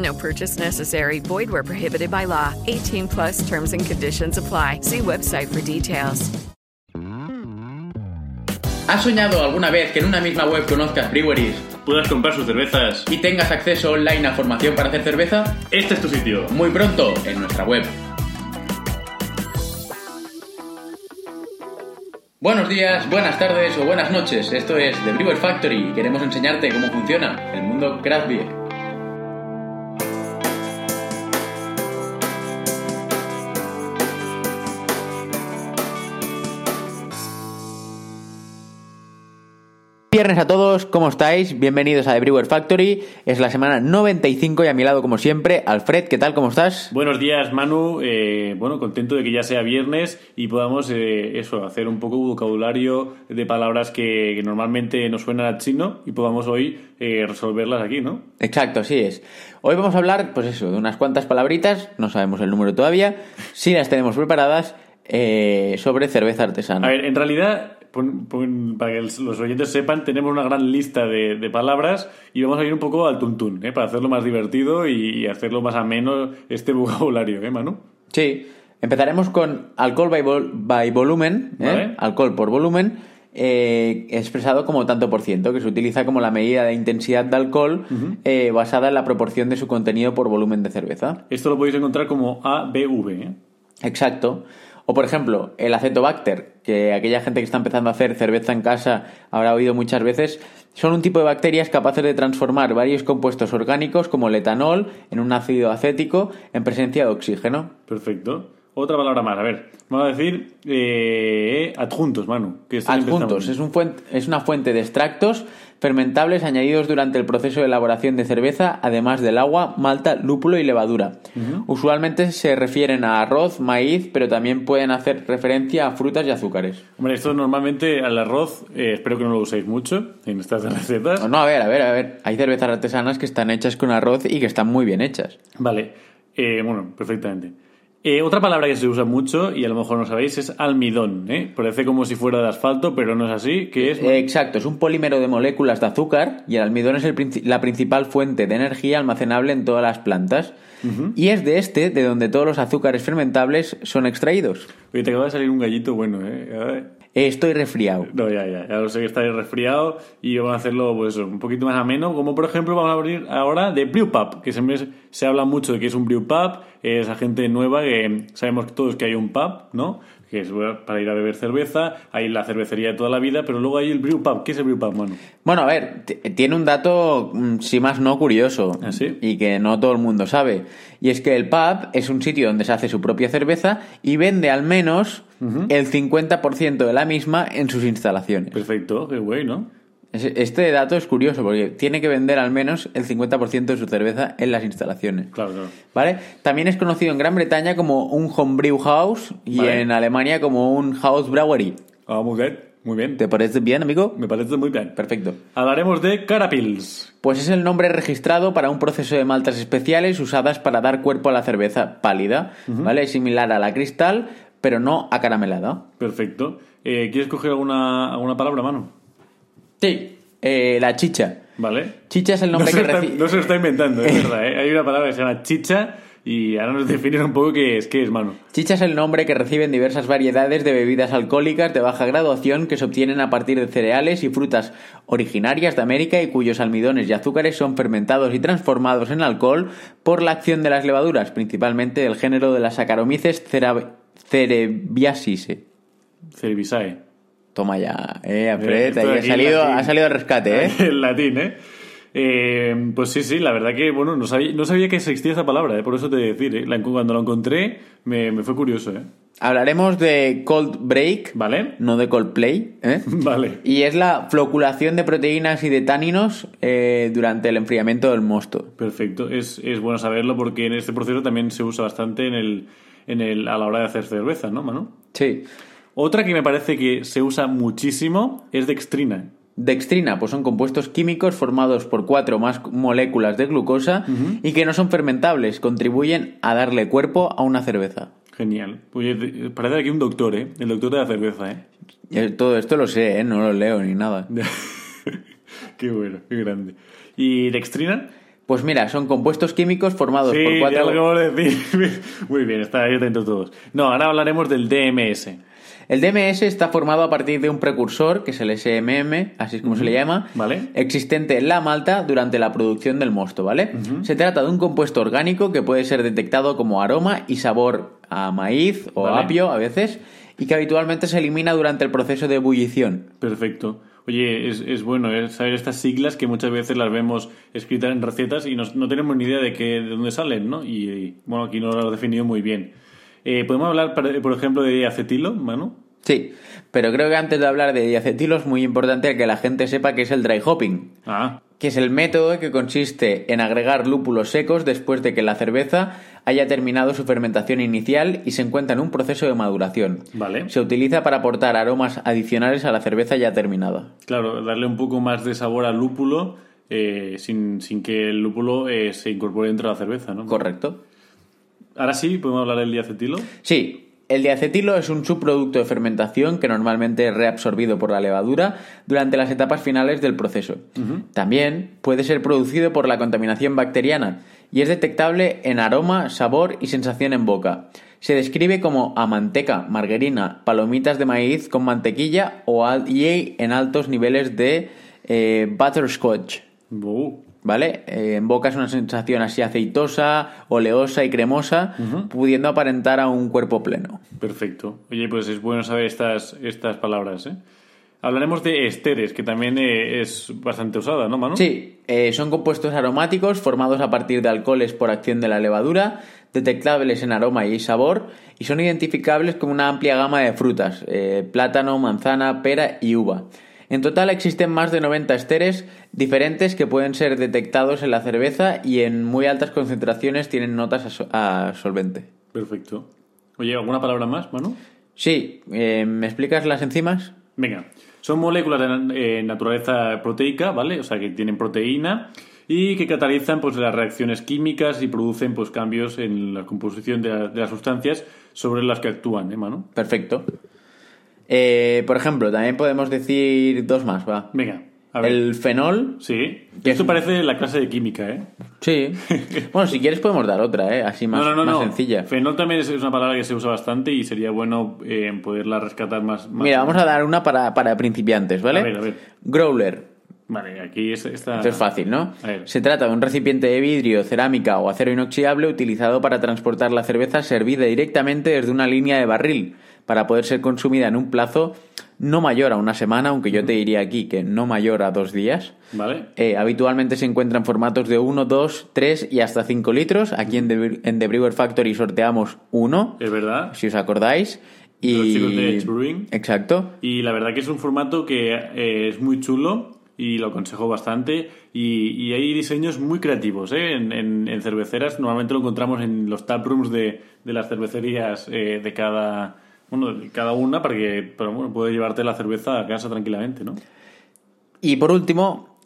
No purchase necessary. Void where prohibited by law. 18 plus terms and conditions apply. See website for details. ¿Has soñado alguna vez que en una misma web conozcas breweries puedas comprar sus cervezas. y tengas acceso online a formación para hacer cerveza? Este es tu sitio. Muy pronto en nuestra web. Buenos días, buenas tardes o buenas noches. Esto es The Brewer Factory y queremos enseñarte cómo funciona el mundo craft beer. Viernes a todos, ¿cómo estáis? Bienvenidos a The Brewer Factory. Es la semana 95 y a mi lado, como siempre, Alfred, ¿qué tal? ¿Cómo estás? Buenos días, Manu. Eh, bueno, contento de que ya sea viernes y podamos eh, eso, hacer un poco vocabulario de palabras que, que normalmente nos suenan a chino y podamos hoy eh, resolverlas aquí, ¿no? Exacto, así es. Hoy vamos a hablar, pues eso, de unas cuantas palabritas, no sabemos el número todavía, si las tenemos preparadas, eh, sobre cerveza artesana. A ver, en realidad, pon- pon- para que los oyentes sepan, tenemos una gran lista de, de palabras y vamos a ir un poco al tuntún, ¿eh? para hacerlo más divertido y hacerlo más ameno este vocabulario, ¿eh, Manu? Sí, empezaremos con alcohol by, vol- by volumen, ¿eh? Vale. alcohol por volumen, eh, expresado como tanto por ciento, que se utiliza como la medida de intensidad de alcohol eh, basada en la proporción de su contenido por volumen de cerveza. Esto lo podéis encontrar como ABV, ¿eh? Exacto. O por ejemplo, el acetobacter, que aquella gente que está empezando a hacer cerveza en casa habrá oído muchas veces, son un tipo de bacterias capaces de transformar varios compuestos orgánicos como el etanol en un ácido acético en presencia de oxígeno. Perfecto. Otra palabra más, a ver. Vamos a decir eh, adjuntos, Manu. Que Adjuntos es, un fuente- es una fuente de extractos fermentables añadidos durante el proceso de elaboración de cerveza, además del agua, malta, lúpulo y levadura. Usualmente se refieren a arroz, maíz, pero también pueden hacer referencia a frutas y azúcares. Hombre, esto normalmente al arroz, eh, espero que no lo uséis mucho en estas recetas. No, no, a ver, a ver, a ver. Hay cervezas artesanas que están hechas con arroz y que están muy bien hechas. Vale, Eh, bueno, perfectamente. Eh, otra palabra que se usa mucho, y a lo mejor no sabéis, es almidón. ¿eh? Parece como si fuera de asfalto, pero no es así, que es... Exacto, es un polímero de moléculas de azúcar y el almidón es el la principal fuente de energía almacenable en todas las plantas. Y es de este de donde todos los azúcares fermentables son extraídos. Oye, te acaba de salir un gallito bueno, ¿eh? Eh, Estoy resfriado. No, ya, ya, ya lo sé que estáis resfriado y vamos a hacerlo pues un poquito más ameno, como por ejemplo vamos a abrir ahora de Brew Pub, que siempre se, habla mucho de que es un Brew Pub, es esa gente nueva que sabemos todos que hay un pub, ¿no? Que es para ir a beber cerveza, hay la cervecería de toda la vida, pero luego hay el Brew Pub. ¿Qué es el Brew Pub, mano? Bueno, a ver, tiene un dato, mm, si más no, curioso. ¿Ah, sí? Y que no todo el mundo sabe. Y es que el pub es un sitio donde se hace su propia cerveza y vende al menos el 50% de la misma en sus instalaciones. Perfecto, qué güey, ¿no? Es- Este dato es curioso porque tiene que vender al menos el 50% de su cerveza en las instalaciones. Claro, claro. ¿Vale? También es conocido en Gran Bretaña como un homebrew house y Vale. en Alemania como un house brewery. Ah, muy bien, muy bien. ¿Te parece bien, amigo? Me parece muy bien. Perfecto. Hablaremos de Carapils. Pues es el nombre registrado para un proceso de maltas especiales usadas para dar cuerpo a la cerveza pálida, ¿vale? Similar a la cristal, pero no acaramelada. Perfecto. Eh, ¿Quieres coger alguna, alguna palabra, mano? Sí, eh, la chicha. ¿Vale? Chicha es el No nombre se, que recibe. no se lo está inventando, es verdad. ¿eh? Hay una palabra que se llama chicha y ahora nos definen un poco qué es, qué es, mano. Chicha es el nombre que reciben diversas variedades de bebidas alcohólicas de baja graduación que se obtienen a partir de cereales y frutas originarias de América y cuyos almidones y azúcares son fermentados y transformados en alcohol por la acción de las levaduras, principalmente del género de las Saccharomyces cera- cerevisiae. Toma ya, eh, aprieta, esto y ha salido, ha salido al rescate, eh. El latín, ¿eh? Eh, Pues sí, sí, la verdad que, bueno, no sabía, no sabía que existía esa palabra, ¿eh? por eso te voy a decir, ¿eh? La- cuando lo encontré me, me fue curioso, ¿eh? Hablaremos de cold break, ¿Vale? no de cold play, eh. Vale. Y es la floculación de proteínas y de táninos eh, durante el enfriamiento del mosto. Perfecto, es, es bueno saberlo porque en este proceso también se usa bastante en el, en el, a la hora de hacer cerveza, ¿no, Manu? Sí. Otra que me parece que se usa muchísimo es dextrina. Dextrina, pues son compuestos químicos formados por cuatro o más moléculas de glucosa y que no son fermentables, contribuyen a darle cuerpo a una cerveza. Genial. Oye, te- parece aquí un doctor, ¿eh? El doctor de la cerveza, ¿eh? Eh, Todo esto lo sé, ¿eh? no lo leo ni nada. qué bueno, qué grande. ¿Y dextrina? Pues mira, son compuestos químicos formados Sí, por ya cuatro... de decir. Muy bien, está ahí atento todos. No, ahora hablaremos del DMS. El DMS está formado a partir de un precursor, que es el SMM, así es como se le llama, Vale. existente en la malta durante la producción del mosto, ¿vale? Se trata de un compuesto orgánico que puede ser detectado como aroma y sabor a maíz o Vale. apio a veces, y que habitualmente se elimina durante el proceso de ebullición. Perfecto. Oye, es, es bueno eh, saber estas siglas que muchas veces las vemos escritas en recetas y nos- no tenemos ni idea de, qué, de dónde salen, ¿no? Y, y, bueno, aquí no lo has definido muy bien. Eh, ¿Podemos hablar, par- por ejemplo, de acetilo, Manu? Sí, pero creo que antes de hablar de diacetilo es muy importante que la gente sepa que es el dry hopping, Ah, que es el método que consiste en agregar lúpulos secos después de que la cerveza haya terminado su fermentación inicial y se encuentra en un proceso de maduración. vale. Se utiliza para aportar aromas adicionales a la cerveza ya terminada. Claro, darle un poco más de sabor al lúpulo eh, sin, sin que el lúpulo eh, se incorpore dentro de la cerveza, ¿no? ¿Correcto? Ahora sí, podemos hablar del diacetilo. Sí, el diacetilo es un subproducto de fermentación que normalmente es reabsorbido por la levadura durante las etapas finales del proceso. También puede ser producido por la contaminación bacteriana y es detectable en aroma, sabor y sensación en boca. Se describe como a manteca, margarina, palomitas de maíz con mantequilla o en altos niveles de eh, butterscotch. Uh, ¿Vale? Eh, en boca es una sensación así aceitosa, oleosa y cremosa, pudiendo aparentar a un cuerpo pleno. perfecto. Oye, pues es bueno saber estas, estas palabras, ¿eh? Hablaremos de esteres, que también eh, es bastante usada, ¿no, Manu? Sí, eh, son compuestos aromáticos formados a partir de alcoholes por acción de la levadura, detectables en aroma y sabor, y son identificables con una amplia gama de frutas, eh, plátano, manzana, pera y uva. En total existen más de 90 esteres diferentes que pueden ser detectados en la cerveza y en muy altas concentraciones tienen notas a, so- a solvente. Perfecto. Oye, ¿alguna palabra más, Manu? Sí, eh, ¿me explicas las enzimas? Venga, son moléculas de eh, naturaleza proteica, ¿vale? O sea, que tienen proteína y que catalizan pues, las reacciones químicas y producen pues, cambios en la composición de, la- de las sustancias sobre las que actúan, ¿eh, Manu? Perfecto. Eh, por ejemplo, también podemos decir dos más, va. Venga, a ver. El fenol. Sí, ¿Qué esto es? parece la clase de química, ¿eh? Sí. bueno, si quieres podemos dar otra, ¿eh? Así más, no, no, no, más no. sencilla. Fenol también es es una palabra que se usa bastante y sería bueno eh, poderla rescatar más. más- Mira, vamos a dar una para, para principiantes, ¿vale? A ver, a ver. Growler. Vale, aquí es, está... Esto es fácil, ¿no? A ver. Se trata de un recipiente de vidrio, cerámica o acero inoxidable utilizado para transportar la cerveza servida directamente desde una línea de barril para poder ser consumida en un plazo no mayor a una semana, aunque yo te diría aquí que no mayor a dos días. Vale. Eh, habitualmente se encuentra en formatos de 1, 2, 3 y hasta 5 litros. Aquí en The, en The Brewer Factory sorteamos uno, Es verdad. si os acordáis. Y... Los chicos de Edge Brewing. Exacto. Y la verdad que es un formato que eh, es muy chulo y lo aconsejo bastante. Y, y hay diseños muy creativos ¿eh? en, en- en cerveceras. Normalmente lo encontramos en los taprooms de, de las cervecerías eh, de cada bueno de cada una para que pero bueno, puedes llevarte la cerveza a casa tranquilamente, ¿no? Y por último,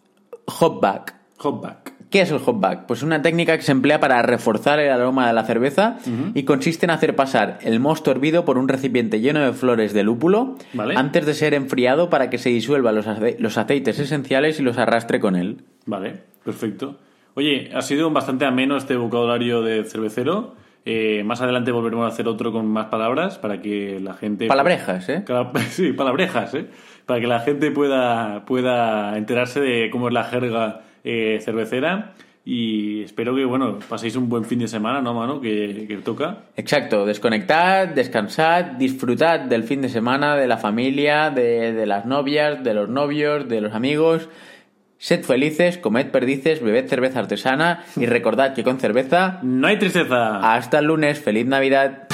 hopback. Hopback. ¿Qué es el hop back? Pues una técnica que se emplea para reforzar el aroma de la cerveza y consiste en hacer pasar el mosto hervido por un recipiente lleno de flores de lúpulo Vale. antes de ser enfriado para que se disuelvan los, ace- los aceites esenciales y los arrastre con él. Vale, perfecto. Oye, ha sido bastante ameno este vocabulario de cervecero. Eh, más adelante volveremos a hacer otro con más palabras para que la gente... Palabrejas, ¿eh? Sí, palabrejas, ¿eh? Para que la gente pueda, pueda enterarse de cómo es la jerga eh, cervecera. Y espero que, bueno, paséis un buen fin de semana, ¿no, mano? Que, que toca. Exacto, desconectad, descansad, disfrutad del fin de semana, de la familia, de, de las novias, de los novios, de los amigos. Sed felices, comed perdices, bebed cerveza artesana y recordad que con cerveza... No hay tristeza. Hasta el lunes, feliz Navidad.